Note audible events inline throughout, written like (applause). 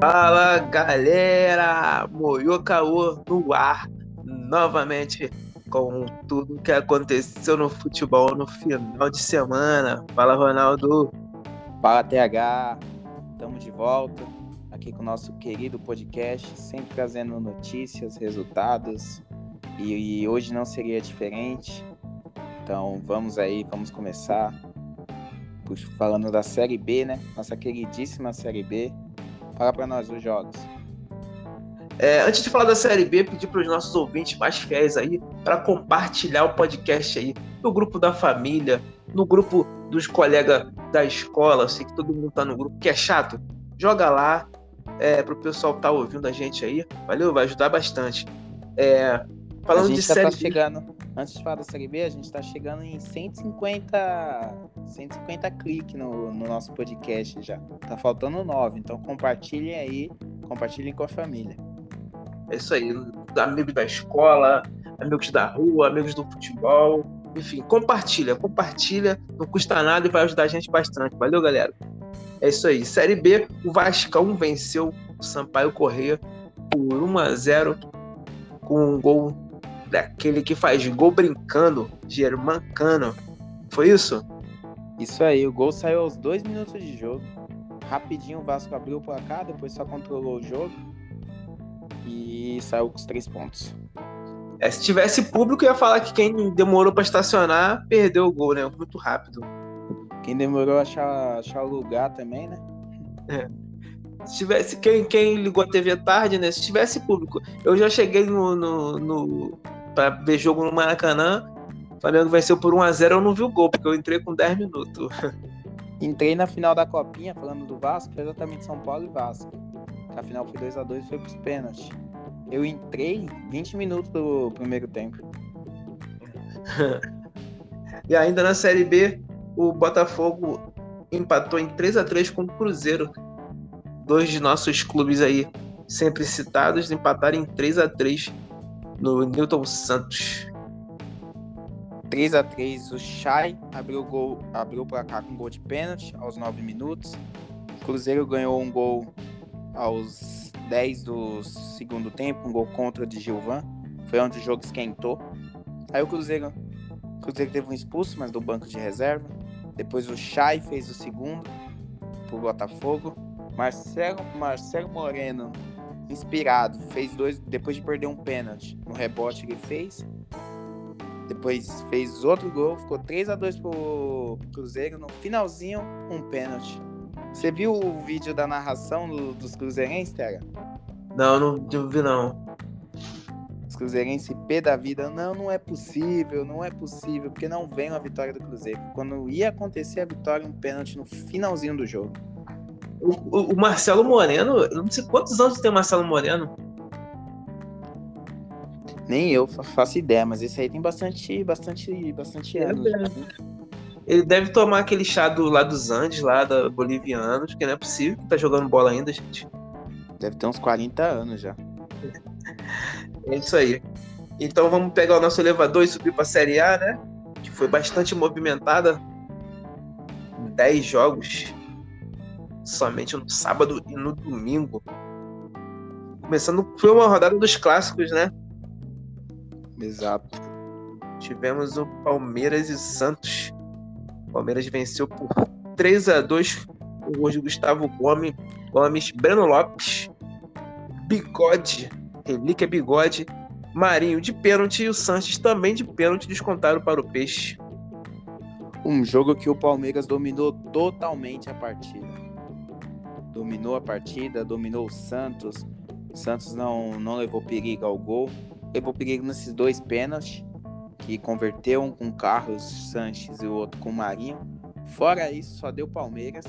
Fala galera, Moyo Caô no ar, novamente com tudo que aconteceu no futebol no final de semana. Fala Ronaldo. Fala TH, estamos de volta aqui com o nosso querido podcast, sempre trazendo notícias, resultados e, e hoje não seria diferente. Então vamos aí, vamos começar falando da Série B, né? Nossa queridíssima Série B. Fala para nós os jogos. É, antes de falar da Série B, pedir para os nossos ouvintes mais fiéis aí para compartilhar o podcast aí no grupo da família, no grupo dos colegas da escola. Eu sei que todo mundo tá no grupo, que é chato. Joga lá é, para o pessoal que tá ouvindo a gente aí. Valeu, vai ajudar bastante. É, falando de tá série tá chegando, antes de falar da Série B, a gente está chegando em 150, 150 cliques no, no nosso podcast já. Tá faltando 9, então compartilhem aí, compartilhem com a família. É isso aí, amigos da escola, amigos da rua, amigos do futebol, enfim, compartilha, compartilha, não custa nada e vai ajudar a gente bastante. Valeu, galera. É isso aí. Série B, o Vascão venceu o Sampaio Correia por 1 a 0 com um gol daquele que faz gol brincando, Germancano. Foi isso? Isso aí, o gol saiu aos dois minutos de jogo. Rapidinho o Vasco abriu o placar, depois só controlou o jogo e saiu com os três pontos. É, se tivesse público, ia falar que quem demorou para estacionar perdeu o gol, né? Muito rápido. Quem demorou a achar, achar o lugar também, né? É. Se tivesse, quem, quem ligou a TV tarde, né? Se tivesse público. Eu já cheguei no, no, no para ver jogo no Maracanã. Flamengo venceu por 1x0, eu não vi o gol, porque eu entrei com 10 minutos. (laughs) Entrei na final da Copinha, falando do Vasco, foi exatamente São Paulo e Vasco. A final foi 2x2 e foi pros pênaltis. Eu entrei 20 minutos do primeiro tempo. (laughs) e ainda na Série B, o Botafogo empatou em 3 a 3 com o Cruzeiro. Dois de nossos clubes aí, sempre citados, empataram em 3 a 3 no Newton Santos. 3 a 3 o Chay abriu o gol, abriu para cá com gol de pênalti aos 9 minutos. O Cruzeiro ganhou um gol aos 10 do segundo tempo, um gol contra de Gilvan. Foi onde o jogo esquentou. Aí o Cruzeiro, o Cruzeiro teve um expulso, mas do banco de reserva. Depois o Chay fez o segundo pro Botafogo. Marcelo, Marcelo Moreno inspirado. Fez dois, depois de perder um pênalti. No rebote ele fez. Depois fez outro gol, ficou 3 a 2 pro, pro Cruzeiro. No finalzinho, um pênalti. Você viu o vídeo da narração do, dos Cruzeirenses, Tega? Não, não, vi não. Os Cruzeirenses pé da vida. Não, não é possível, não é possível, porque não vem a vitória do Cruzeiro. Quando ia acontecer a vitória, um pênalti no finalzinho do jogo. O, o, Marcelo Moreno, eu não sei quantos anos tem o Marcelo Moreno. Nem eu faço ideia, mas esse aí tem bastante, bastante, bastante anos. Ele deve tomar aquele chá do, lá dos Andes, lá da Bolivianos, que não é possível que tá jogando bola ainda, gente. Deve ter uns 40 anos já. É isso aí. Então vamos pegar o nosso elevador e subir para a Série A, né? Que foi bastante movimentada. 10 jogos somente no sábado e no domingo. Começando, foi uma rodada dos clássicos, né? Exato. Tivemos o Palmeiras e Santos. O Palmeiras venceu por 3 a 2 com gols de Gustavo Gomes, Gomes, Breno Lopes, Bigode, Relíquia Bigode, Marinho de pênalti e o Santos também de pênalti descontaram para o Peixe. Um jogo que o Palmeiras dominou totalmente a partida dominou a partida, dominou o Santos. O Santos não, não levou perigo ao gol. Levou perigo nesses dois pênaltis, que converteu um com Carlos Sanches e o outro com Marinho. Fora isso, só deu Palmeiras.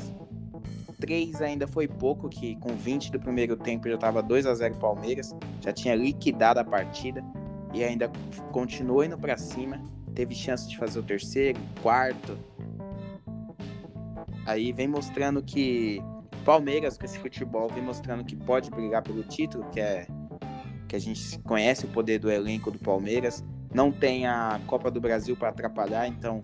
Três ainda foi pouco, que com 20 do primeiro tempo já estava 2 a 0 Palmeiras. Já tinha liquidado a partida e ainda continuou indo para cima. Teve chance de fazer o terceiro, quarto. Aí vem mostrando que Palmeiras com esse futebol vem mostrando que pode brigar pelo título, que é que a gente conhece o poder do elenco do Palmeiras. Não tem a Copa do Brasil para atrapalhar, então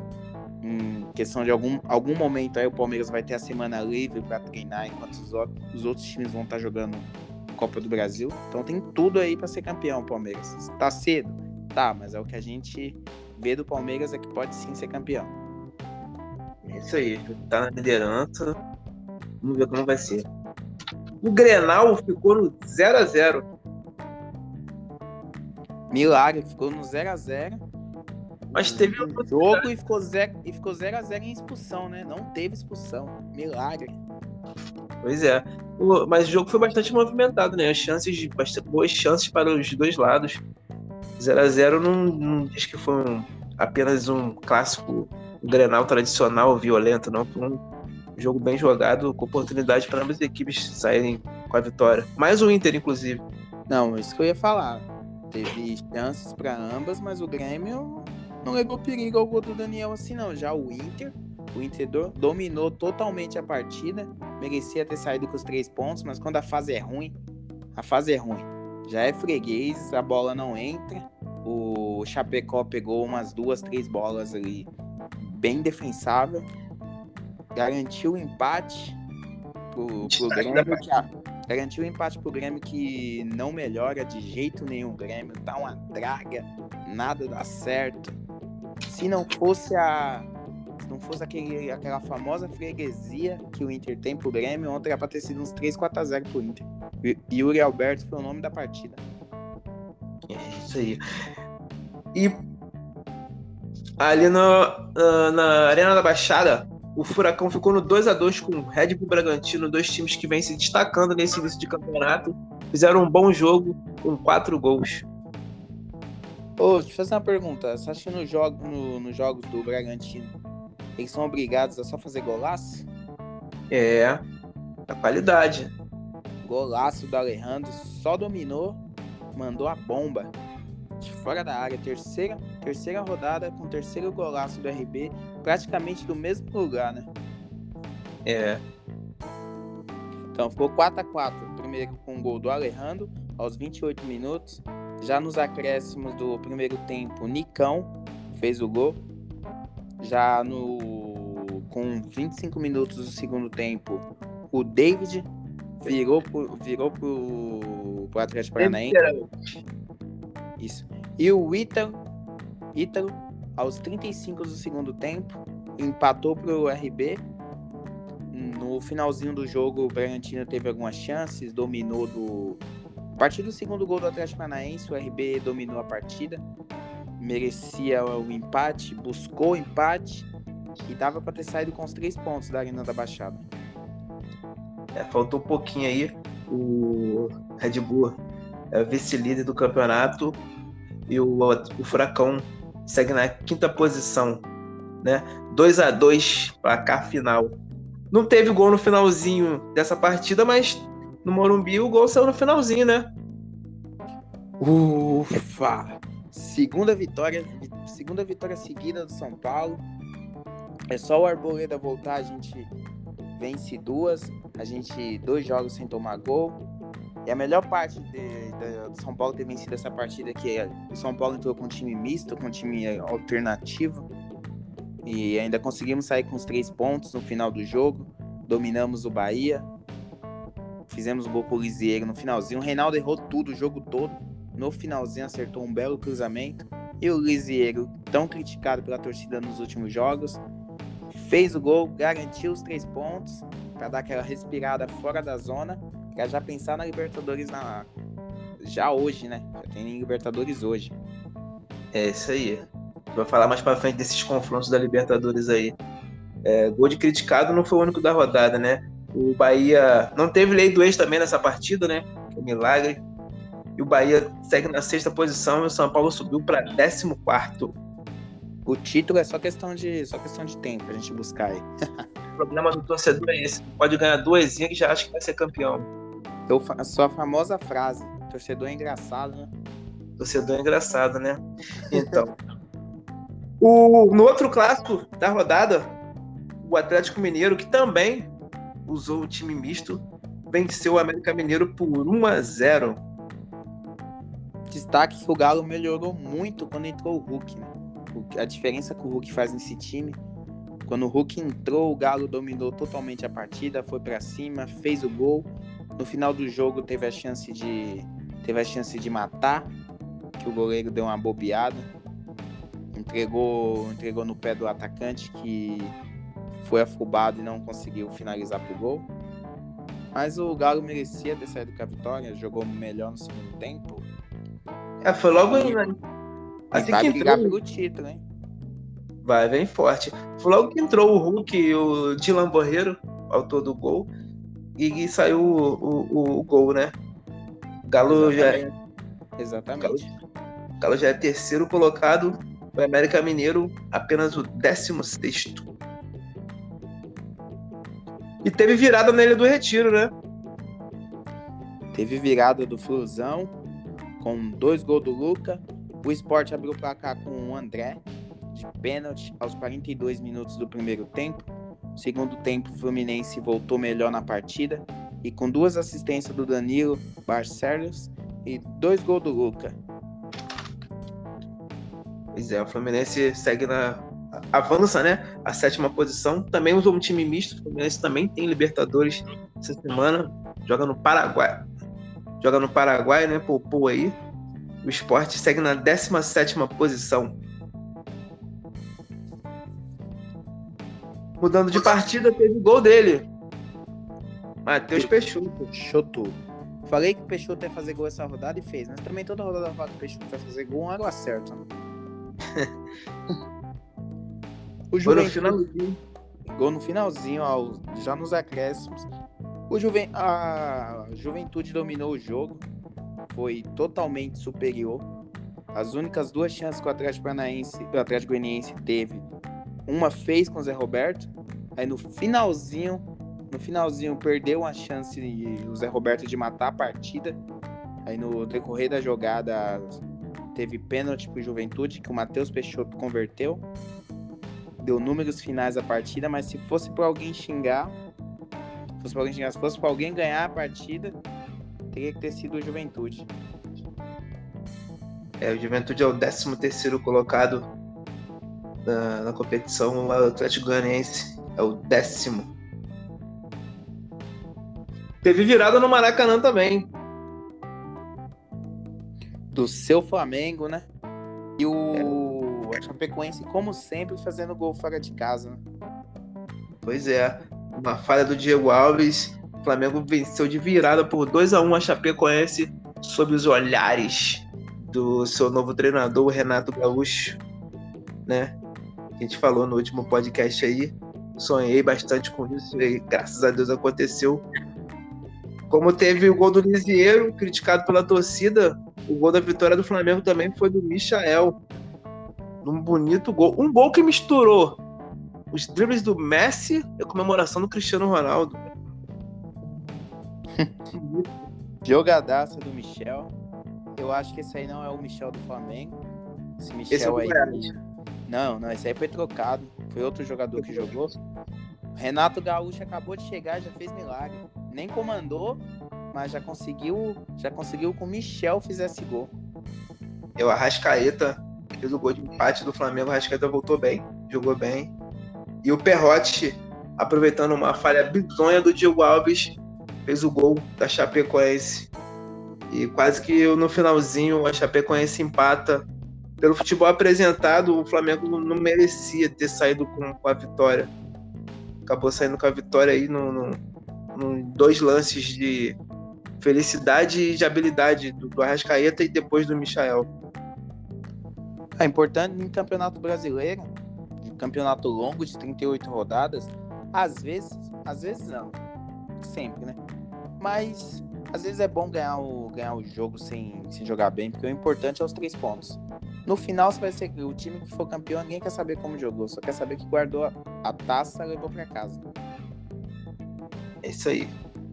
em questão de algum, algum momento aí o Palmeiras vai ter a semana livre para treinar, enquanto os, os outros times vão estar tá jogando Copa do Brasil. Então tem tudo aí para ser campeão, Palmeiras. Tá cedo? Tá, mas é o que a gente vê do Palmeiras é que pode sim ser campeão. É isso aí, tá na liderança. Vamos ver como vai ser. O Grenal ficou no 0 a 0 Milagre, ficou no 0 a 0 Mas teve um jogo e ficou 0 e ficou 0 a 0 em expulsão, né? Não teve expulsão. Milagre. Pois é. Mas o jogo foi bastante movimentado, né? As chances, bastante boas chances para os dois lados. 0 a 0 não, não diz que foi um, apenas um clássico um Grenal tradicional, violento, não. Foi um jogo bem jogado, com oportunidade para ambas as equipes saírem com a vitória. Mais o Inter, inclusive. Não, isso que eu ia falar. Teve chances para ambas, mas o Grêmio não levou perigo ao gol do Daniel assim, não. Já o Inter, o Inter dominou totalmente a partida, merecia ter saído com os três pontos, mas quando a fase é ruim, a fase é ruim. Já é freguês, a bola não entra. O Chapecó pegou umas duas, três bolas ali bem defensável garantiu o empate pro, pro Grêmio, que, ah, garantiu o empate pro Grêmio que não melhora de jeito nenhum. O Grêmio tá uma draga, nada dá certo. Se não fosse a. Se não fosse aquele, aquela famosa freguesia que o Inter tem pro Grêmio, ontem era pra ter sido uns 3, 4 a 0 pro Inter. E Yuri Alberto foi o nome da partida. É isso aí. E ali no, na Arena da Baixada, o Furacão ficou no 2 a 2 com o Red Bull Bragantino, dois times que vêm se destacando nesse início de campeonato. Fizeram um bom jogo com quatro gols. Ô, deixa eu fazer uma pergunta. Você acha que nos jogo, no, no jogos do Bragantino eles são obrigados a só fazer golaço? É, a qualidade. Golaço do Alejandro, só dominou, mandou a bomba de fora da área. Terceira, terceira rodada com terceiro golaço do RB, praticamente do mesmo lugar, né? É. Então ficou 4 a 4 Primeiro com o gol do Alejandro, aos 28 minutos. Já nos acréscimos do primeiro tempo, Nicão fez o gol. Já no com 25 minutos do segundo tempo, o David virou pro, virou pro, pro Atlético Paranaense. Isso. E o Ítalo, Ítalo, aos 35 do segundo tempo, empatou para o RB. No finalzinho do jogo, o Bragantino teve algumas chances, dominou do. A partir do segundo gol do Atlético Paranaense, o RB dominou a partida, merecia o empate, buscou o empate e dava para ter saído com os três pontos da Arena da Baixada. É, faltou um pouquinho aí. O Red Bull é vice-líder do campeonato e o, o Furacão segue na quinta posição, né? 2 a 2 cá final. Não teve gol no finalzinho dessa partida, mas no Morumbi o gol saiu no finalzinho, né? Ufa! Segunda vitória, segunda vitória seguida do São Paulo. É só o Arboleda voltar, a gente vence duas, a gente dois jogos sem tomar gol. E a melhor parte de, de, São Paulo ter vencido essa partida que é o São Paulo entrou com um time misto, com um time alternativo. E ainda conseguimos sair com os três pontos no final do jogo. Dominamos o Bahia. Fizemos o gol pro Lisieiro no finalzinho. O Reinaldo errou tudo o jogo todo. No finalzinho acertou um belo cruzamento. E o Lisieiro, tão criticado pela torcida nos últimos jogos, fez o gol, garantiu os três pontos para dar aquela respirada fora da zona Quer já pensar na Libertadores na já hoje, né? Já tem Libertadores hoje. É isso aí. Vai falar mais para frente desses confrontos da Libertadores aí. É, gol de criticado não foi o único da rodada, né? O Bahia não teve lei do ex também nessa partida, né? Que é milagre. E o Bahia segue na sexta posição e o São Paulo subiu para 14 O título é só questão de só questão de tempo a gente buscar aí. (laughs) o problema do torcedor é esse. Pode ganhar duas que já acha que vai ser campeão. Eu, a sua famosa frase, torcedor é engraçado, né? Torcedor é engraçado, né? Então. (laughs) o, no outro clássico da rodada, o Atlético Mineiro, que também usou o time misto, venceu o América Mineiro por 1 a 0 Destaque que o Galo melhorou muito quando entrou o Hulk. Né? A diferença que o Hulk faz nesse time. Quando o Hulk entrou, o Galo dominou totalmente a partida, foi para cima, fez o gol. No final do jogo teve a chance de teve a chance de matar, que o goleiro deu uma bobeada. Entregou, entregou no pé do atacante que foi afobado e não conseguiu finalizar pro gol. Mas o Galo merecia ter saído com a vitória, jogou melhor no segundo tempo. É, foi logo aí, né? Assim vai que brigar entrou... pelo título, hein? Vai, vem forte. Foi logo que entrou o Hulk e o Dylan Borreiro, autor do gol, e, saiu o, o, o, gol, né? Galo Exatamente. já é. Exatamente. Galo, Galo já é terceiro colocado, o América Mineiro apenas o décimo sexto. E teve virada Ilha do Retiro, né? Teve virada do Flusão, com dois gols do Luca. O esporte abriu o placar com o André, de pênalti, aos 42 minutos do primeiro tempo. Segundo tempo, o Fluminense voltou melhor na partida e com duas assistências do Danilo Barcelos e dois gols do Luca. Pois é, o Fluminense segue na. avança, né? A sétima posição. Também usou um time misto. O Fluminense também tem Libertadores essa semana. Joga no Paraguai. Joga no Paraguai, né? Poupou aí. O esporte segue na 17 posição. Mudando de partida, teve gol dele. Matheus Peixoto. Peixoto. Falei que o Peixoto ia fazer gol essa rodada e fez, mas também toda rodada eu falo que o Peixoto vai fazer gol, um água certa. (laughs) o Juventude... no finalzinho. Gol no finalzinho, ó, já nos acréscimos. O Juven... A Juventude dominou o jogo, foi totalmente superior. As únicas duas chances que o Atlético Paranaense, o Atlético Goianiense teve, uma fez com o Zé Roberto, aí no finalzinho, no finalzinho perdeu a chance o Zé Roberto de matar a partida. Aí no decorrer da jogada teve pênalti pro Juventude que o Matheus Peixoto converteu. Deu números finais da partida, mas se fosse para alguém xingar, se fosse para alguém xingar, se fosse para alguém ganhar a partida, teria que ter sido o Juventude. É, o Juventude é o 13 terceiro colocado na, na competição, o Atlético Goianiense é o décimo. Teve virada no Maracanã também do seu Flamengo, né? E o é. Chapecoense, como sempre, fazendo gol fora de casa. Né? Pois é. Uma falha do Diego Alves. O Flamengo venceu de virada por 2 a 1 a Chapecoense sob os olhares do seu novo treinador, Renato Gaúcho, né? A gente falou no último podcast aí. Sonhei bastante com isso e graças a Deus aconteceu. Como teve o gol do Lisieiro, criticado pela torcida, o gol da vitória do Flamengo também foi do Michael. Num bonito gol. Um gol que misturou os dribles do Messi e a comemoração do Cristiano Ronaldo. (laughs) Jogadaça do Michel. Eu acho que esse aí não é o Michel do Flamengo. Esse Michel esse é aí. Não, não, esse aí foi trocado. Foi outro jogador que jogou. Renato Gaúcho acabou de chegar, já fez milagre. Nem comandou, mas já conseguiu, já conseguiu com o Michel fizesse gol. Eu, Arrascaeta, fez o gol de empate do Flamengo, o Arrascaeta voltou bem, jogou bem. E o Perrotti, aproveitando uma falha bizonha do Diego Alves, fez o gol da Chapecoense. E quase que no finalzinho a Chapecoense empata. Pelo futebol apresentado, o Flamengo não merecia ter saído com, com a vitória. Acabou saindo com a vitória aí no, no, no dois lances de felicidade e de habilidade do, do Arrascaeta e depois do Michael. É importante em campeonato brasileiro, campeonato longo de 38 rodadas, às vezes, às vezes não, sempre, né? Mas às vezes é bom ganhar o, ganhar o jogo sem, sem jogar bem, porque o importante é os três pontos. No final, você vai ser o time que for campeão, ninguém quer saber como jogou, só quer saber que guardou a, taça e levou para casa. É isso aí.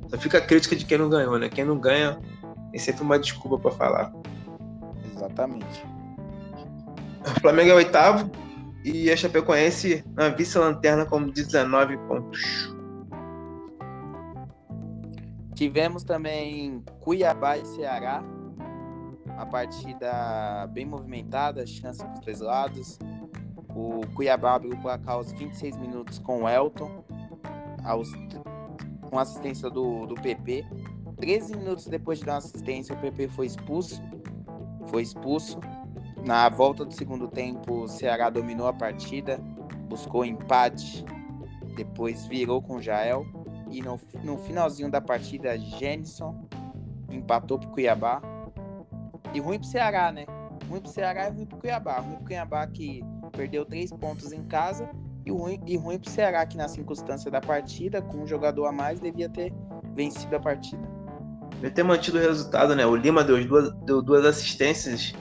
Só fica a crítica de quem não ganhou, né? Quem não ganha tem sempre uma desculpa para falar. Exatamente. O Flamengo é oitavo e a Chapecoense na vice-lanterna com 19 pontos. Tivemos também Cuiabá e Ceará. Uma partida bem movimentada, chance dos dois lados. O Cuiabá abriu o placar aos 26 minutos com o Elton, aos, com assistência do, do PP. 13 minutos depois de dar assistência, o PP foi expulso. Foi expulso. Na volta do segundo tempo, o Ceará dominou a partida, buscou empate, depois virou com o Jael. E no, no finalzinho da partida, Jenison empatou pro Cuiabá. E ruim pro Ceará, né? Ruim pro Ceará e ruim pro Cuiabá. Ruim pro Cuiabá que perdeu três pontos em casa. E ruim, e ruim pro Ceará que na circunstância da partida, com um jogador a mais, devia ter vencido a partida. Devia ter mantido o resultado, né? O Lima deu duas, deu duas assistências.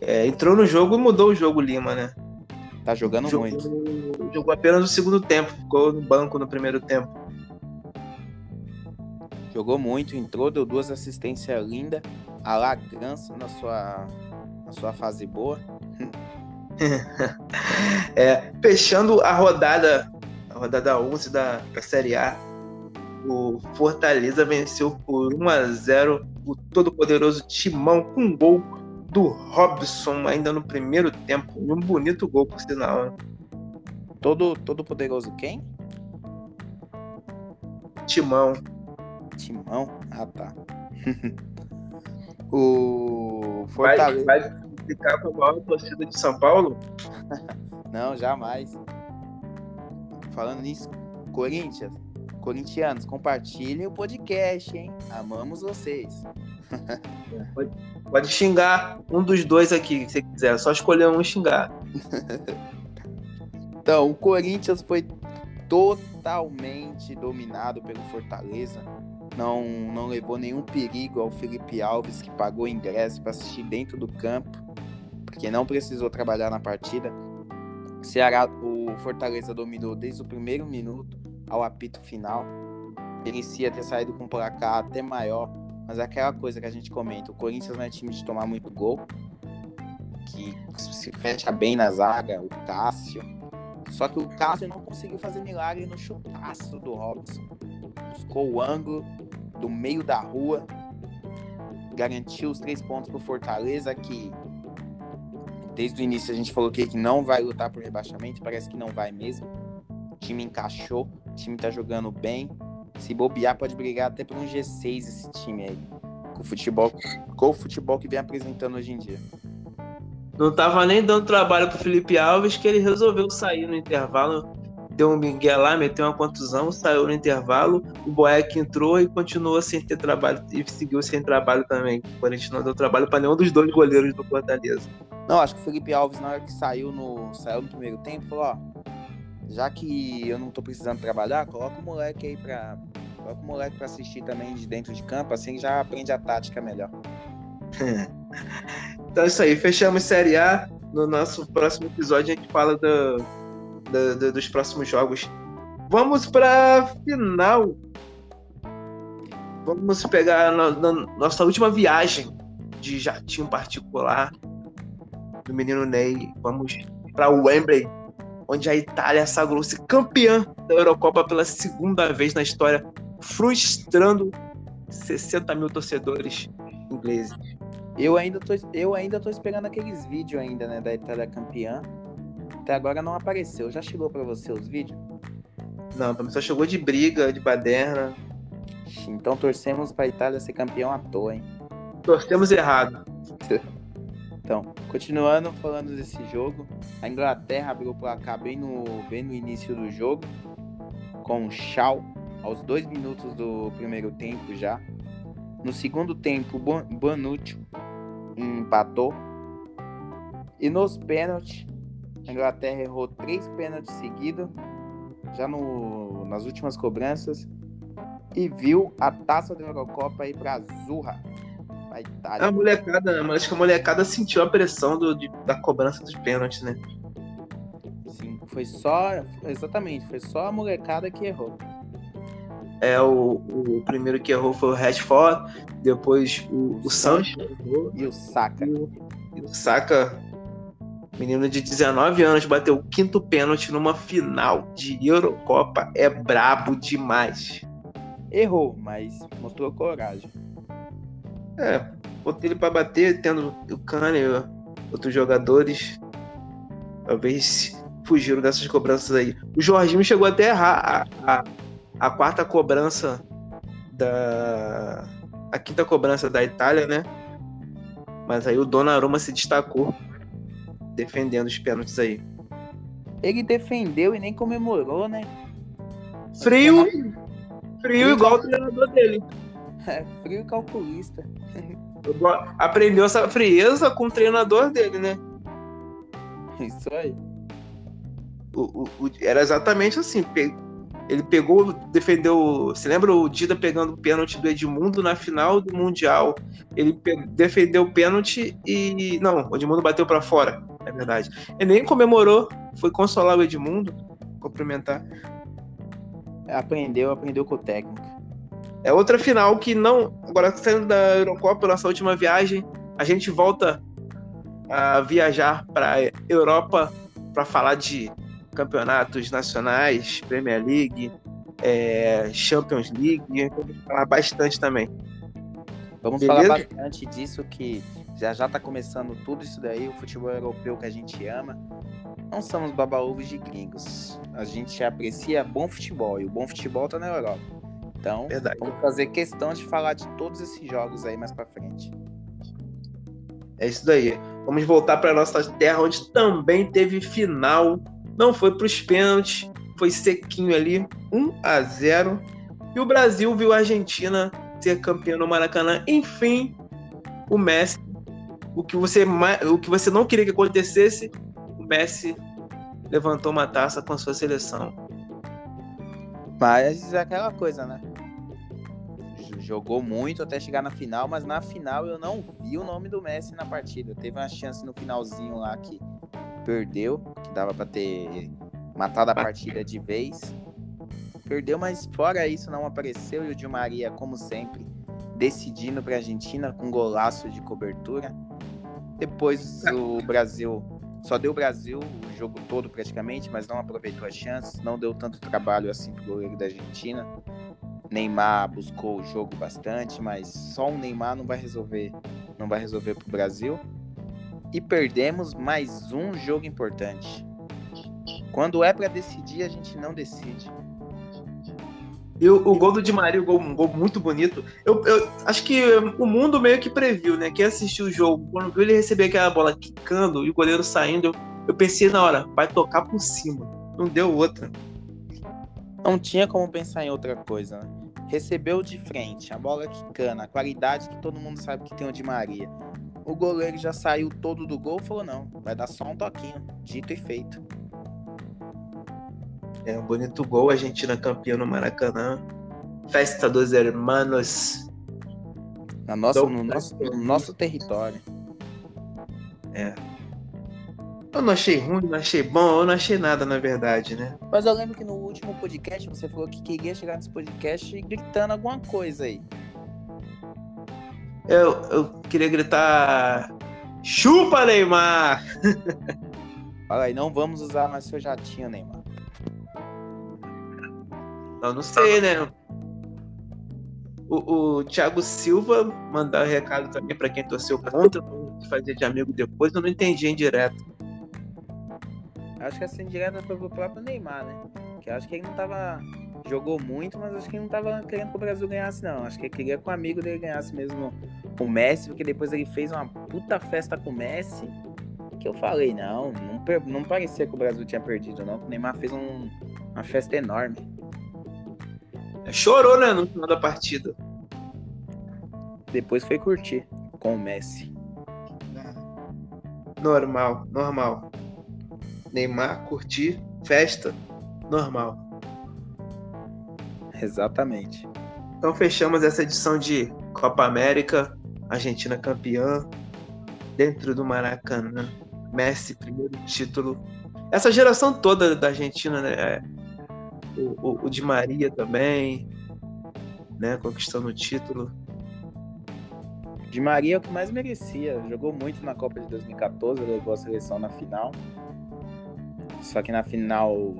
É, entrou no jogo e mudou o jogo, Lima, né? Tá jogando jogou, muito. Jogou apenas no segundo tempo, ficou no banco no primeiro tempo. Jogou muito, entrou, deu duas assistências lindas. A Lagrança na sua, na sua fase boa. (laughs) é, fechando a rodada, a rodada 11 da, da Série A, o Fortaleza venceu por 1 a 0 o todo-poderoso Timão com um gol do Robson ainda no primeiro tempo. Um bonito gol, por sinal. Né? Todo, todo poderoso quem? Timão. Timão? Ah, tá. (laughs) o Fortaleza. Vai, vai ficar com a maior torcida de São Paulo? (laughs) Não, jamais. Falando nisso, Corinthians, corintianos, compartilhem o podcast, hein? Amamos vocês. (laughs) pode, pode xingar um dos dois aqui, se você quiser. É só escolher um e xingar. (laughs) então, o Corinthians foi totalmente dominado pelo Fortaleza. Não, não levou nenhum perigo ao Felipe Alves, que pagou ingresso para assistir dentro do campo, porque não precisou trabalhar na partida. Ceará, o Fortaleza dominou desde o primeiro minuto ao apito final. Merecia ter saído com um placar até maior, mas é aquela coisa que a gente comenta: o Corinthians não é time de tomar muito gol, que se fecha bem na zaga, o Cássio. Só que o Cássio não conseguiu fazer milagre no chutaço do Robson. Buscou o ângulo do meio da rua, garantiu os três pontos pro Fortaleza, que desde o início a gente falou que não vai lutar por rebaixamento, parece que não vai mesmo. O time encaixou, o time tá jogando bem. Se bobear, pode brigar até por um G6 esse time aí. Com o futebol, com o futebol que vem apresentando hoje em dia. Não tava nem dando trabalho pro Felipe Alves que ele resolveu sair no intervalo. Deu um miguel lá, meteu uma contusão, saiu no intervalo. O Boeck entrou e continuou sem ter trabalho. E seguiu sem trabalho também. O Corinthians não deu trabalho para nenhum dos dois goleiros do Fortaleza. Não, acho que o Felipe Alves, na hora que saiu no, saiu no primeiro tempo, falou: ó, já que eu não tô precisando trabalhar, coloca o moleque aí pra. Coloca o moleque pra assistir também de dentro de campo, assim já aprende a tática melhor. (laughs) então é isso aí, fechamos Série A. No nosso próximo episódio a gente fala do, do, do, dos próximos jogos. Vamos pra final. Vamos pegar na, na nossa última viagem de jatinho particular do menino Ney. Vamos para Wembley onde a Itália sagrou-se campeã da Eurocopa pela segunda vez na história, frustrando 60 mil torcedores ingleses. Eu ainda tô, eu ainda tô esperando aqueles vídeos ainda, né, da Itália campeã. Até agora não apareceu. Já chegou para você os vídeos? Não, só chegou de briga, de baderna. Então torcemos pra Itália ser campeão à toa, hein? Torcemos errado. (laughs) Então, continuando falando desse jogo, a Inglaterra abriu o placar bem no, bem no início do jogo, com o Shaw aos dois minutos do primeiro tempo já. No segundo tempo, o Bonucci empatou. E nos pênaltis, a Inglaterra errou três pênaltis seguidos, já no, nas últimas cobranças, e viu a taça da Eurocopa ir para a Zurra, a Itália. A molecada, acho que a molecada sentiu a pressão do, de, da cobrança dos pênaltis, né? Sim, foi só. Exatamente, foi só a molecada que errou. É, o, o primeiro que errou foi o Rashford, depois o, o Sancho e o Saka. E o, e o Saka, menino de 19 anos, bateu o quinto pênalti numa final de Eurocopa. É brabo demais. Errou, mas mostrou coragem. É, botei ele para bater, tendo o Kane e outros jogadores. Talvez fugiram dessas cobranças aí. O Jorginho chegou até a errar a, a, a quarta cobrança da. A quinta cobrança da Itália, né? Mas aí o Donnarumma se destacou defendendo os pênaltis aí. Ele defendeu e nem comemorou, né? Frio, frio igual o treinador dele. (laughs) É, frio calculista. Aprendeu essa frieza com o treinador dele, né? Isso aí. O, o, o, era exatamente assim. Ele pegou, defendeu. Você lembra o Dida pegando o pênalti do Edmundo na final do Mundial? Ele defendeu o pênalti e. Não, o Edmundo bateu para fora, é verdade. Ele nem comemorou, foi consolar o Edmundo, cumprimentar. Aprendeu, aprendeu com o técnico. É outra final que não. Agora saindo da Eurocopa, nossa última viagem, a gente volta a viajar para Europa para falar de campeonatos nacionais, Premier League, é, Champions League, vamos falar bastante também. Vamos Beleza? falar bastante disso que já já tá começando tudo isso daí, o futebol europeu que a gente ama. Não somos babaúvos de gringos. A gente aprecia bom futebol e o bom futebol tá na Europa. Então, Verdade. vamos fazer questão de falar de todos esses jogos aí mais para frente. É isso daí. Vamos voltar para nossa terra, onde também teve final não foi para os pênaltis, foi sequinho ali, 1 a 0. E o Brasil viu a Argentina ser campeão no Maracanã. Enfim, o Messi, o que você, o que você não queria que acontecesse, o Messi levantou uma taça com a sua seleção. Mas é aquela coisa, né? Jogou muito até chegar na final, mas na final eu não vi o nome do Messi na partida. Teve uma chance no finalzinho lá que perdeu, que dava para ter matado a partida de vez. Perdeu, mas fora isso não apareceu e o Di Maria, como sempre, decidindo para a Argentina com golaço de cobertura. Depois o Brasil só deu o Brasil o jogo todo praticamente, mas não aproveitou as chances, não deu tanto trabalho assim pro goleiro da Argentina. Neymar buscou o jogo bastante, mas só o Neymar não vai resolver, não vai resolver pro Brasil e perdemos mais um jogo importante. Quando é para decidir, a gente não decide. E o, o gol do Di Maria, um gol muito bonito. Eu, eu, acho que o mundo meio que previu, né? Quem assistiu o jogo, quando viu ele receber aquela bola quicando e o goleiro saindo, eu, eu pensei na hora, vai tocar por cima. Não deu outra. Não tinha como pensar em outra coisa, né? Recebeu de frente, a bola quicando, a qualidade que todo mundo sabe que tem o Di Maria o goleiro já saiu todo do gol falou: não, vai dar só um toquinho. Dito e feito. É um bonito gol, Argentina campeã no Maracanã. Festa dos Hermanos. Na nossa, no, nosso, no nosso território. É. Eu não achei ruim, não achei bom, eu não achei nada, na verdade, né? Mas eu lembro que no último podcast você falou que queria chegar nesse podcast gritando alguma coisa aí. Eu, eu queria gritar: chupa, Neymar! (laughs) Fala aí, não vamos usar mais seu jatinho, Neymar. Não, não sei, né? O, o Thiago Silva mandar um recado também para quem torceu contra, fazer de amigo depois, eu não entendi em direto. Acho que essa indireta foi pro próprio Neymar, né? Que acho que ele não tava jogou muito, mas acho que não tava querendo que o Brasil ganhasse, não. Acho que ele queria que o amigo dele ganhasse mesmo o Messi, porque depois ele fez uma puta festa com o Messi. Que eu falei, não, não, não parecia que o Brasil tinha perdido, não. O Neymar fez um, uma festa enorme. Chorou, né, no final da partida. Depois foi curtir com o Messi. Normal, normal. Neymar curtir, festa, normal. Exatamente. Então fechamos essa edição de Copa América, Argentina campeã, dentro do Maracanã. Messi, primeiro título. Essa geração toda da Argentina, né? O, o, o Di Maria também, né? Conquistando o título. Di Maria é o que mais merecia. Jogou muito na Copa de 2014, levou a seleção na final. Só que na final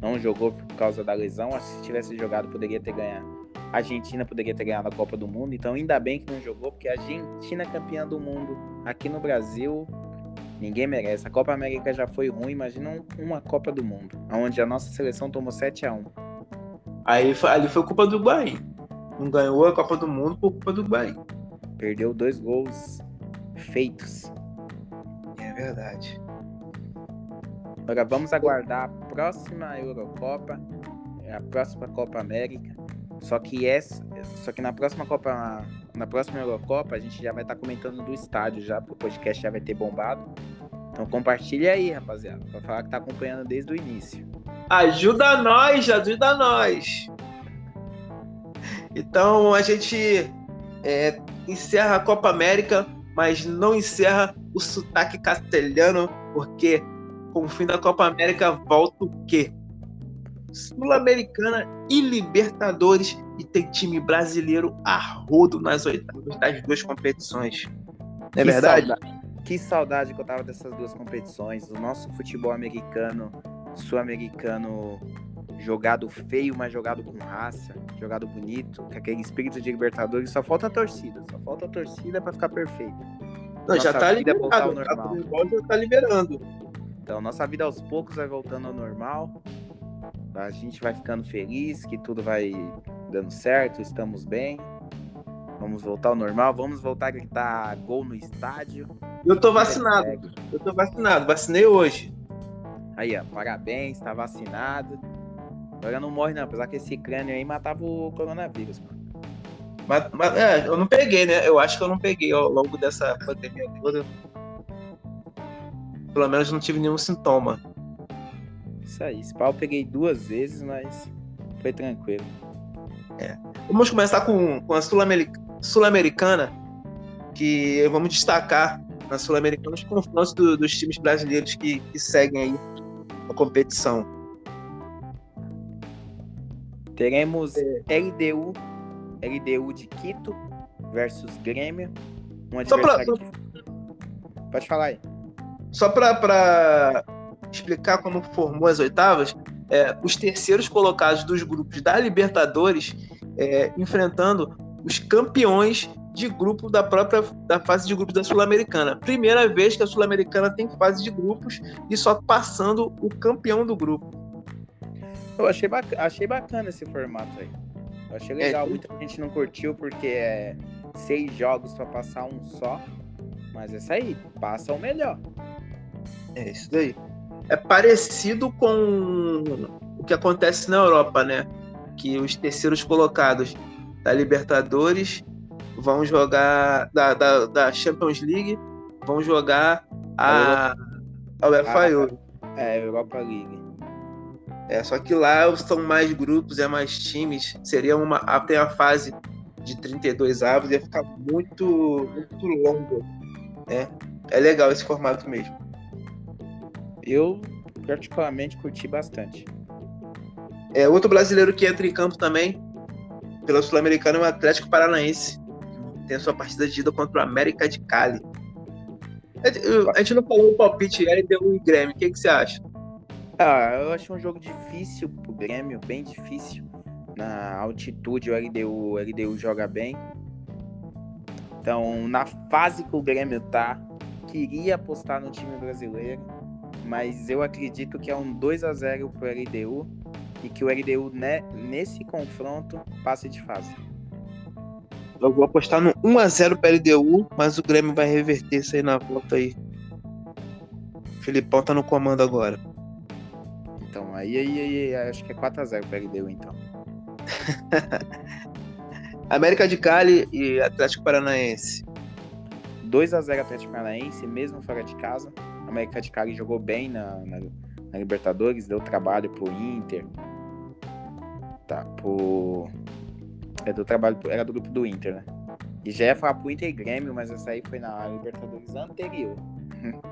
não jogou por causa da lesão. Acho que se tivesse jogado, poderia ter ganhado. A Argentina poderia ter ganhado a Copa do Mundo. Então, ainda bem que não jogou, porque a Argentina campeã do mundo aqui no Brasil Ninguém merece. A Copa América já foi ruim, imagina uma Copa do Mundo, onde a nossa seleção tomou 7 a 1 Aí ali foi culpa do Uruguai. Não ganhou a Copa do Mundo por culpa do Uruguai. Perdeu dois gols feitos. É verdade. Agora vamos aguardar a próxima Eurocopa, a próxima Copa América. Só que essa, só que na próxima Copa, na próxima Eurocopa a gente já vai estar tá comentando do estádio já, porque o podcast já vai ter bombado. Então compartilha aí, rapaziada, para falar que tá acompanhando desde o início. Ajuda nós, ajuda nós. Então a gente é, encerra a Copa América, mas não encerra o sotaque castelhano, porque com o fim da Copa América volta o quê? Sul-Americana e Libertadores e tem time brasileiro a rodo nas oitavas das duas competições. Não é que verdade? Saudade, que saudade que eu tava dessas duas competições. O nosso futebol americano, sul-americano, jogado feio, mas jogado com raça, jogado bonito, com aquele espírito de Libertadores. Só falta a torcida, só falta a torcida para ficar perfeito. Não, já tá liberado, já tá liberando. Então, nossa vida aos poucos vai voltando ao normal a gente vai ficando feliz, que tudo vai dando certo, estamos bem. Vamos voltar ao normal, vamos voltar a gritar gol no estádio. Eu tô vacinado. Eu tô vacinado, vacinei hoje. Aí, ó, parabéns, tá vacinado. Agora não morre não, apesar que esse crânio aí matava o coronavírus, mano. Mas, mas é, eu não peguei, né? Eu acho que eu não peguei ao longo dessa pandemia toda. Pelo menos não tive nenhum sintoma. Isso aí. Esse pau eu peguei duas vezes, mas foi tranquilo. É. Vamos começar com, com a Sul-Americana, que vamos destacar na Sul-Americana os confrontos do, dos times brasileiros que, que seguem aí a competição. Teremos é. LDU, LDU de Quito versus Grêmio. Um adversário pra, que... Pode falar aí. Só para explicar como formou as oitavas, é, os terceiros colocados dos grupos da Libertadores é, enfrentando os campeões de grupo da própria da fase de grupos da Sul-Americana. Primeira vez que a Sul-Americana tem fase de grupos e só passando o campeão do grupo. Eu achei, bacana, achei bacana esse formato aí. Eu achei legal. É, Muita gente não curtiu porque é seis jogos para passar um só. Mas é isso aí, passa o melhor. É isso daí é parecido com o que acontece na Europa, né? Que os terceiros colocados da Libertadores vão jogar da, da, da Champions League, vão jogar a, a UEFA Euro. É, Europa League. É, só que lá são mais grupos, é mais times. Seria uma. Tem a fase de 32 avos, ia ficar muito, muito longo. Né? É legal esse formato mesmo eu particularmente curti bastante. É, outro brasileiro que entra em campo também, pela Sul-Americana, é o Atlético Paranaense. Tem a sua partida de ida contra o América de Cali. A gente não falou o palpite deu o Grêmio. O que, que você acha? Ah, eu acho um jogo difícil pro Grêmio, bem difícil. Na altitude, o LDU, o LDU joga bem. Então, na fase que o Grêmio tá, queria apostar no time brasileiro mas eu acredito que é um 2 a 0 pro LDU e que o LDU né, nesse confronto passe de fase. Eu vou apostar no 1 a 0 para LDU, mas o Grêmio vai reverter isso aí na volta aí. O Filipão tá no comando agora. Então, aí, aí, aí acho que é 4 a 0 para LDU então. (laughs) América de Cali e Atlético Paranaense. 2 a 0 Atlético Paranaense, mesmo fora de casa. A América de Cali jogou bem na, na, na, Libertadores, deu trabalho pro Inter. Tá, pro. É, deu trabalho pro... Era do grupo do Inter, né? E já ia falar pro Inter e Grêmio, mas essa aí foi na Libertadores anterior. (laughs)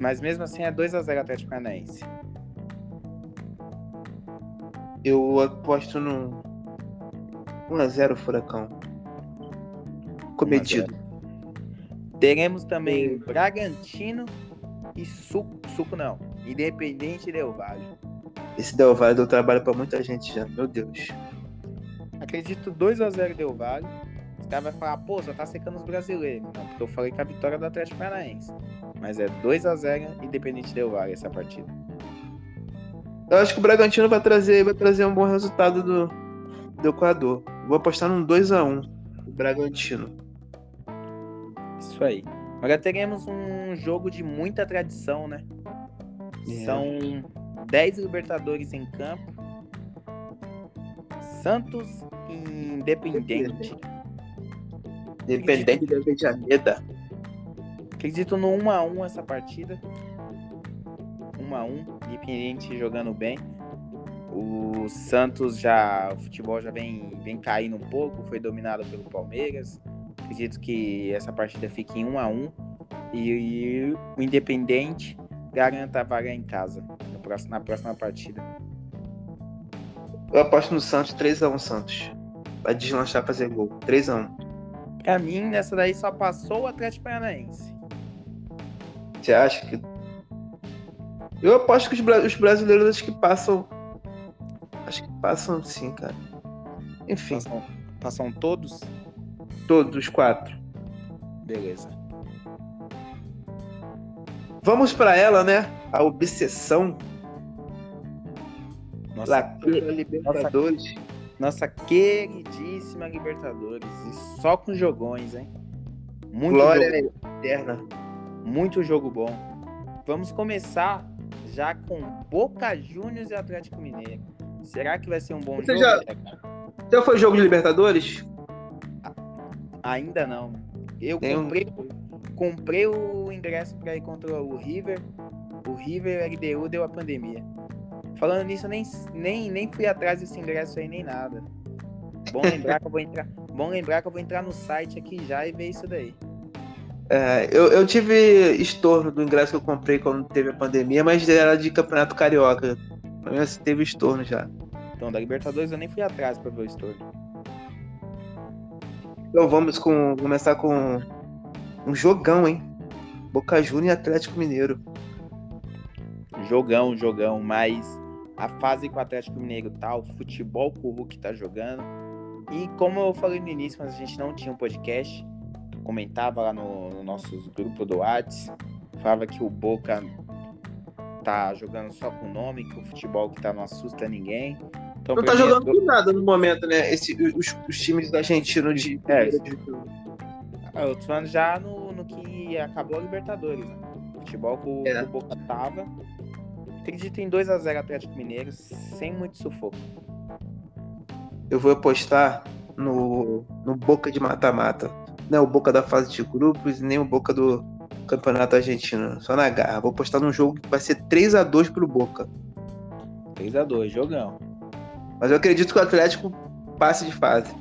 mas mesmo assim é 2x0 Atlético Paranaense. Eu aposto no 1x0 Furacão. Cometido. Teremos também Bragantino e Suco, Suco não, Independente Del Vale. Esse Del Valle deu trabalho para muita gente já, meu Deus. Acredito 2 a 0 Del Valle. cara vai falar, pô, só tá secando os brasileiros. Não, porque eu falei que a vitória do Atlético Paranaense. Mas é 2 a 0 Independente Del Valle essa partida. Eu acho que o Bragantino vai trazer, vai trazer um bom resultado do, do Equador. Vou apostar num 2x1 o Bragantino. Isso aí. Agora teremos um jogo de muita tradição, né? É. São 10 Libertadores em campo. Santos Independente. Independente da Avejaneda. Acredito no 1x1 essa partida. 1x1. Independente jogando bem. O Santos já. O futebol já vem, vem caindo um pouco. Foi dominado pelo Palmeiras. Acredito que essa partida fique em 1x1. E, e o Independente garanta a vaga em casa próximo, na próxima partida. Eu aposto no Santos 3x1 Santos. Vai deslanchar fazer gol. 3x1. Pra mim, nessa daí só passou o Atlético Paranaense. Você acha que. Eu aposto que os brasileiros acho que passam. Acho que passam sim, cara. Enfim. Passam, passam todos? Todos, os quatro. Beleza. Vamos para ela, né? A obsessão nossa. Libertadores. Nossa, nossa, queridíssima Libertadores. E só com jogões, hein? Muito Glória jogo... eterna. Muito jogo bom. Vamos começar já com Boca Juniors e Atlético Mineiro. Será que vai ser um bom Você jogo? Já... já foi jogo de Libertadores? Ainda não. Eu comprei, um... comprei o ingresso para ir contra o River. O River LDU deu a pandemia. Falando nisso, eu nem, nem, nem fui atrás desse ingresso aí, nem nada. Bom lembrar que eu vou entrar. Bom lembrar que eu vou entrar no site aqui já e ver isso daí. É, eu, eu tive estorno do ingresso que eu comprei quando teve a pandemia, mas era de campeonato carioca. Mas teve estorno já. Então, da Libertadores eu nem fui atrás para ver o estorno. Então vamos com, começar com um jogão, hein? Boca Juniors e Atlético Mineiro. Jogão, jogão, mas a fase que o Atlético Mineiro tá, o futebol que o Hulk tá jogando. E como eu falei no início, mas a gente não tinha um podcast, comentava lá no, no nosso grupo do Whats, falava que o Boca tá jogando só com nome, que o futebol que tá não assusta ninguém. Então, não tá jogando com nada no momento, né? Esse, os, os times da Argentina de. É, ah, eu tô falando já no, no que acabou a Libertadores, né? O futebol que o, é. o Boca tava Acredito em 2x0 Atlético Mineiro, sem muito sufoco. Eu vou apostar no, no Boca de mata-mata. Não é o Boca da fase de grupos, nem o Boca do Campeonato Argentino. Só na garra. Vou apostar num jogo que vai ser 3x2 pro Boca. 3x2, jogão. Mas eu acredito que o Atlético passe de fase.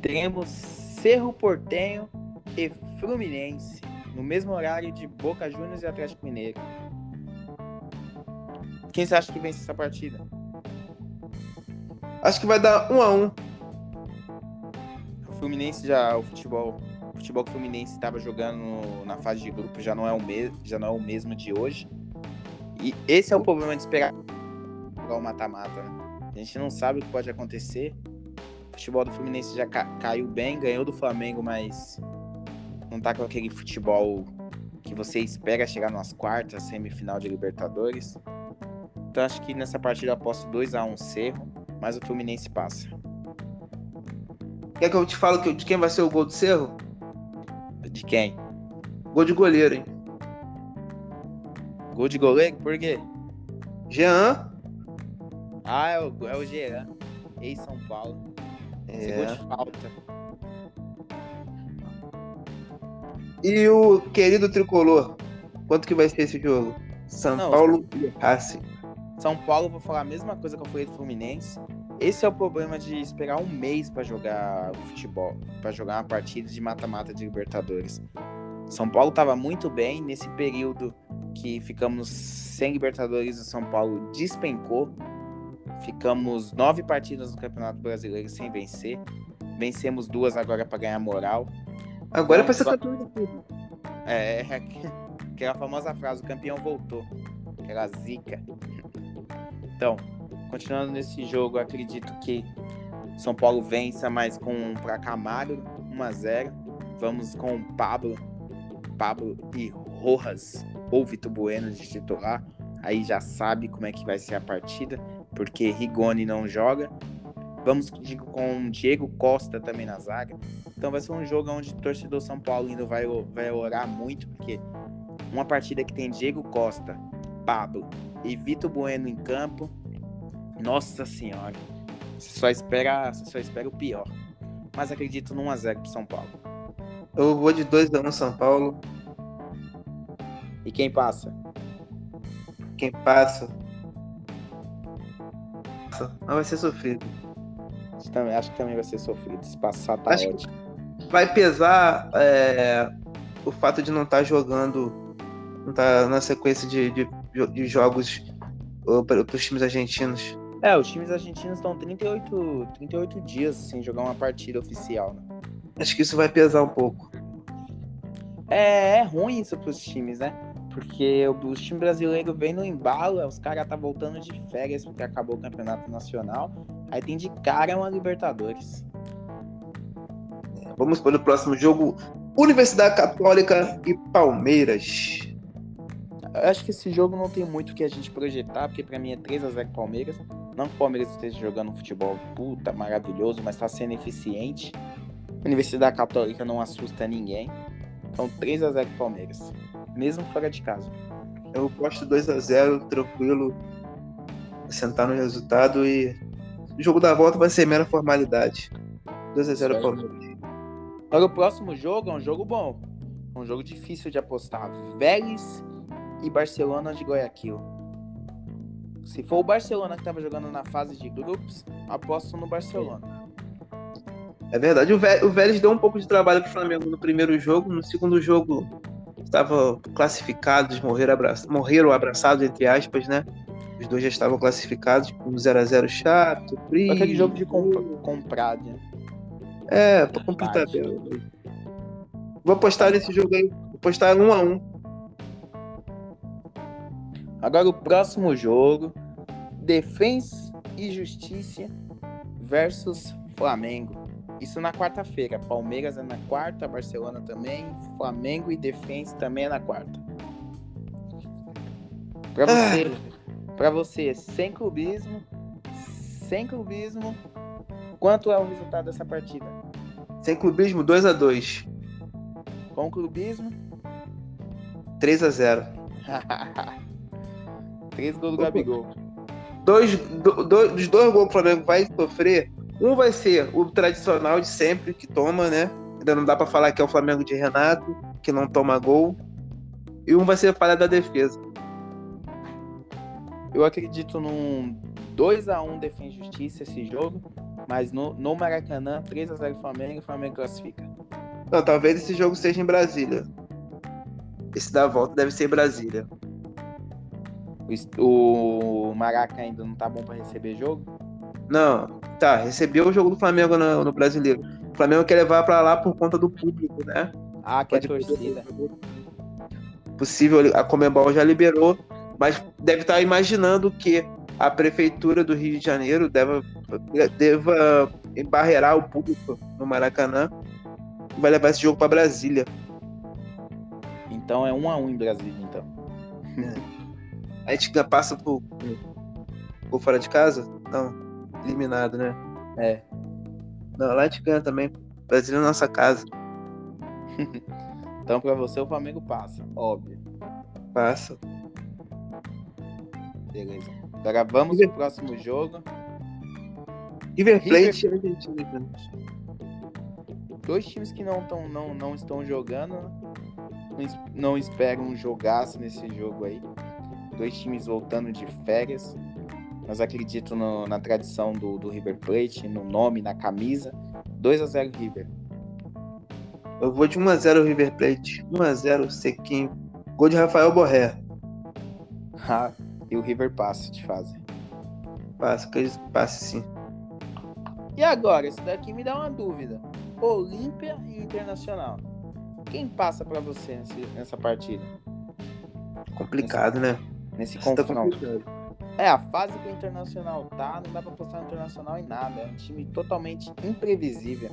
Temos Cerro Portenho e Fluminense no mesmo horário de Boca Juniors e Atlético Mineiro. Quem você acha que vence essa partida? Acho que vai dar um a um. O Fluminense já, o futebol, o futebol que o Fluminense estava jogando na fase de grupo já não é o mesmo, já não é o mesmo de hoje. E esse é o problema de esperar o mata-mata. Né? A gente não sabe o que pode acontecer. O futebol do Fluminense já ca caiu bem, ganhou do Flamengo, mas não tá com aquele futebol que você espera chegar nas quartas, semifinal de Libertadores. Então acho que nessa partida eu aposto 2x1 Cerro, mas o Fluminense passa. Quer que eu te falo de quem vai ser o gol do Cerro? De quem? Gol de goleiro, hein? Gol de goleiro? Por quê? Jean. Ah, é o, é o Jean. Ex-São Paulo. É. gol de falta. E o querido tricolor? Quanto que vai ser esse jogo? São Não, Paulo e Racing. São Paulo, vou falar a mesma coisa que eu falei do Fluminense. Esse é o problema de esperar um mês para jogar futebol, para jogar uma partida de mata-mata de Libertadores. São Paulo estava muito bem nesse período que ficamos sem Libertadores. O São Paulo despencou. Ficamos nove partidas no Campeonato Brasileiro sem vencer. Vencemos duas agora para ganhar moral. Agora é para ser campeão do tudo. É, aquela famosa frase: o campeão voltou. Aquela zica. Então, continuando nesse jogo, acredito que São Paulo vença, mas com placar magro, 1 a 0 Vamos com Pablo, Pablo e Rojas ou Vitor Bueno de titular. Aí já sabe como é que vai ser a partida, porque Rigoni não joga. Vamos com Diego Costa também na zaga. Então vai ser um jogo onde o torcedor São Paulo ainda vai, vai orar muito, porque uma partida que tem Diego Costa, Pablo e Vitor Bueno em campo. Nossa senhora. Você só espera, você só espera o pior. Mas acredito num 1x0 pro São Paulo. Eu vou de 2x1 São Paulo. E quem passa? Quem passa? Não vai ser sofrido. Também, acho que também vai ser sofrido. Se passar, tá acho ótimo. Vai pesar é, o fato de não estar tá jogando, não estar tá na sequência de, de, de jogos para os times argentinos. É, os times argentinos estão 38, 38 dias sem jogar uma partida oficial, né? Acho que isso vai pesar um pouco. É, é ruim isso para os times, né? Porque o, time brasileiro vem no embalo, os caras tá voltando de férias porque acabou o campeonato nacional. Aí tem de cara uma Libertadores. Vamos para o próximo jogo: Universidade Católica e Palmeiras. Eu acho que esse jogo não tem muito o que a gente projetar, porque para mim é 3 a 0 Palmeiras. Não que o Palmeiras esteja jogando um futebol puta, maravilhoso, mas está sendo eficiente. Universidade Católica não assusta ninguém. Então 3 a 0 Palmeiras mesmo fora de casa. Eu posto 2 a 0 tranquilo, sentar no resultado e o jogo da volta vai ser mera formalidade. 2 a 0 Palmeiras. Agora o próximo jogo é um jogo bom. Um jogo difícil de apostar. Vélez e Barcelona de Guayaquil. Se for o Barcelona que estava jogando na fase de grupos, aposto no Barcelona. É verdade, o Vélez deu um pouco de trabalho pro Flamengo no primeiro jogo, no segundo jogo estavam classificados, morreram, abraçados, morreram abraçados, entre aspas, né? Os dois já estavam classificados, um 0x0 chato, frio. Aquele jogo de comp comprado, né? É, pra completar. Vou apostar nesse jogo aí. Vou apostar 1x1. Agora o próximo jogo: Defensa e Justiça versus Flamengo. Isso na quarta-feira. Palmeiras é na quarta, Barcelona também, Flamengo e Defensa também é na quarta. Para você, ah. para você, sem clubismo, sem clubismo, quanto é o resultado dessa partida? Sem clubismo, 2 a 2. Com clubismo? 3 a 0. 3 (laughs) gols do Gabigol. Dois, do, do, dos dois gols que o Flamengo vai sofrer, um vai ser o tradicional de sempre, que toma, né? Ainda não dá para falar que é o Flamengo de Renato, que não toma gol. E um vai ser a falha da defesa. Eu acredito num 2 a 1 Defende Justiça esse jogo, mas no, no Maracanã, 3 a 0 Flamengo, o Flamengo classifica. Não, talvez esse jogo seja em Brasília. Esse da volta deve ser em Brasília. O, o Maraca ainda não tá bom para receber jogo? Não, tá, recebeu o jogo do Flamengo no, no Brasileiro. O Flamengo quer levar para lá por conta do público, né? Ah, que é torcida. Possível, a Comebol já liberou, mas deve estar imaginando que a prefeitura do Rio de Janeiro deva, deva embarrear o público no Maracanã e vai levar esse jogo para Brasília. Então é um a um em Brasília, então. É. A gente passa por, por fora de casa? Não eliminado, né? É. Não, lá a gente ganha também. Brasil é nossa casa. então, pra você, o Flamengo passa, óbvio. Passa. Beleza. Agora vamos River... pro próximo jogo. River Plate River... Argentina. Dois times que não, tão, não, não estão jogando. Não, não esperam jogaço nesse jogo aí. Dois times voltando de férias mas acredito no, na tradição do, do, River Plate, no nome, na camisa. 2 a 0 River. Eu vou de 1 a 0 River Plate. 1 a 0 sequinho. Gol de Rafael Borré. (laughs) Ah, e o River passa de fase. Passa, que passe sim. E agora, isso daqui me dá uma dúvida. Olímpia e Internacional. Quem passa para você nesse, nessa partida? Complicado, nesse, né? Nesse tá confronto. Tá É, a fase que o Internacional tá, não dá pra postar no Internacional em nada. É um time totalmente imprevisível.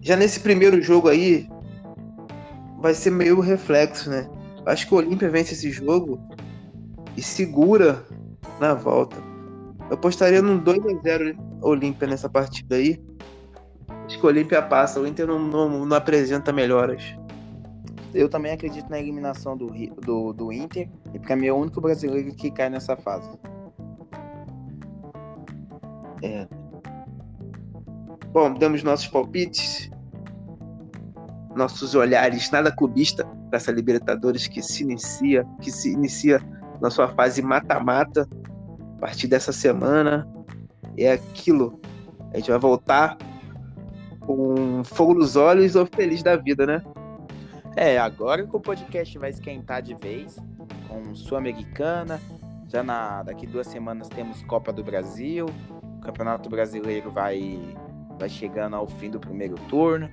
Já nesse primeiro jogo aí, vai ser meio reflexo, né? Acho que o Olímpia vence esse jogo e segura na volta. Eu apostaria num 2x0 Olímpia nessa partida aí. Acho que o Olímpia passa, o Inter não, não, não apresenta melhoras. Eu também acredito na eliminação do, do, do Inter, e mim é o único brasileiro que cai nessa fase. É. Bom, damos nossos palpites, nossos olhares nada clubista para essa Libertadores que se inicia, que se inicia na sua fase mata-mata a partir dessa semana. É aquilo. A gente vai voltar com fogo nos olhos ou feliz da vida, né? É, agora que o podcast vai esquentar de vez, com Sul-Americana, já na, daqui duas semanas temos Copa do Brasil, o Campeonato Brasileiro vai, vai chegando ao fim do primeiro turno.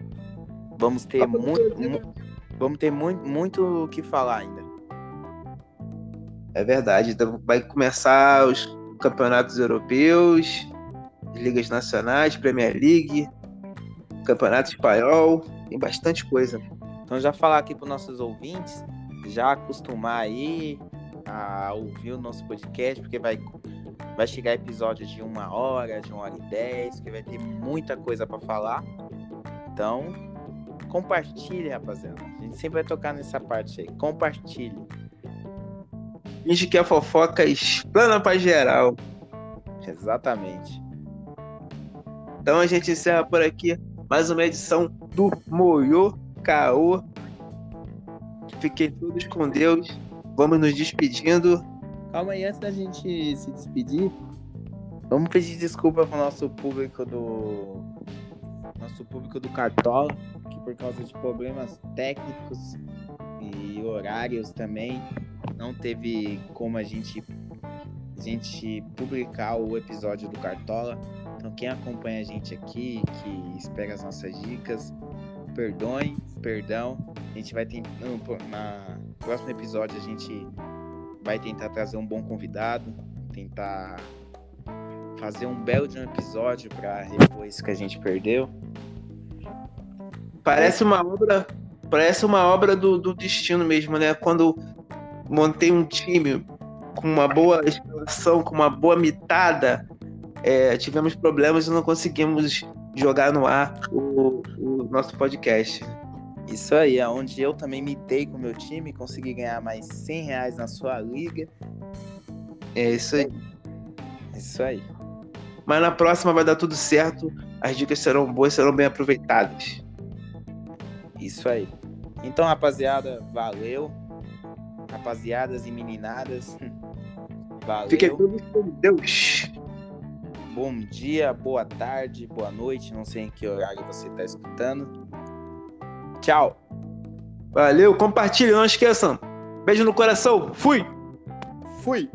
Vamos ter muito, mu vamos ter muito, muito o que falar ainda. É verdade, então vai começar os campeonatos europeus, ligas nacionais, Premier League, Campeonato Espanhol, tem bastante coisa. Então já falar aqui para os nossos ouvintes, já acostumar aí a ouvir o nosso podcast, porque vai, vai chegar episódio de uma hora, de uma hora e dez, que vai ter muita coisa para falar. Então, compartilhe, rapaziada. A gente sempre vai tocar nessa parte aí. Compartilhe. Finge que a fofoca explana para geral. Exatamente. Então a gente encerra por aqui mais uma edição do Moyo caô. Fiquei todos com Deus. Vamos nos despedindo. Calma aí, antes da gente se despedir, vamos pedir desculpa pro nosso público do. Nosso público do Cartola, que por causa de problemas técnicos e horários também, não teve como a gente, a gente publicar o episódio do Cartola. Então quem acompanha a gente aqui, que espera as nossas dicas, perdoem, perdão. A gente vai tentar. No próximo episódio a gente vai tentar trazer um bom convidado, tentar fazer um belo de um episódio para repor isso que a gente perdeu. Parece uma obra, parece uma obra do, do destino mesmo, né? Quando montei um time com uma boa escalação, com uma boa mitada, é, tivemos problemas e não conseguimos jogar no ar o, o nosso podcast. Isso aí, é onde eu também mitei com o meu time, consegui ganhar mais 100 reais na sua liga. É isso aí. Isso aí. Mas na próxima vai dar tudo certo, as dicas serão boas, serão bem aproveitadas. Isso aí. Então, rapaziada, valeu. Rapaziadas e meninadas, (laughs) valeu. Fiquem todos com Deus bom dia, boa tarde, boa noite. Não sei em que horário você está escutando. Tchau. Valeu, compartilhe, não esqueçam. Beijo no coração. Fui. Fui.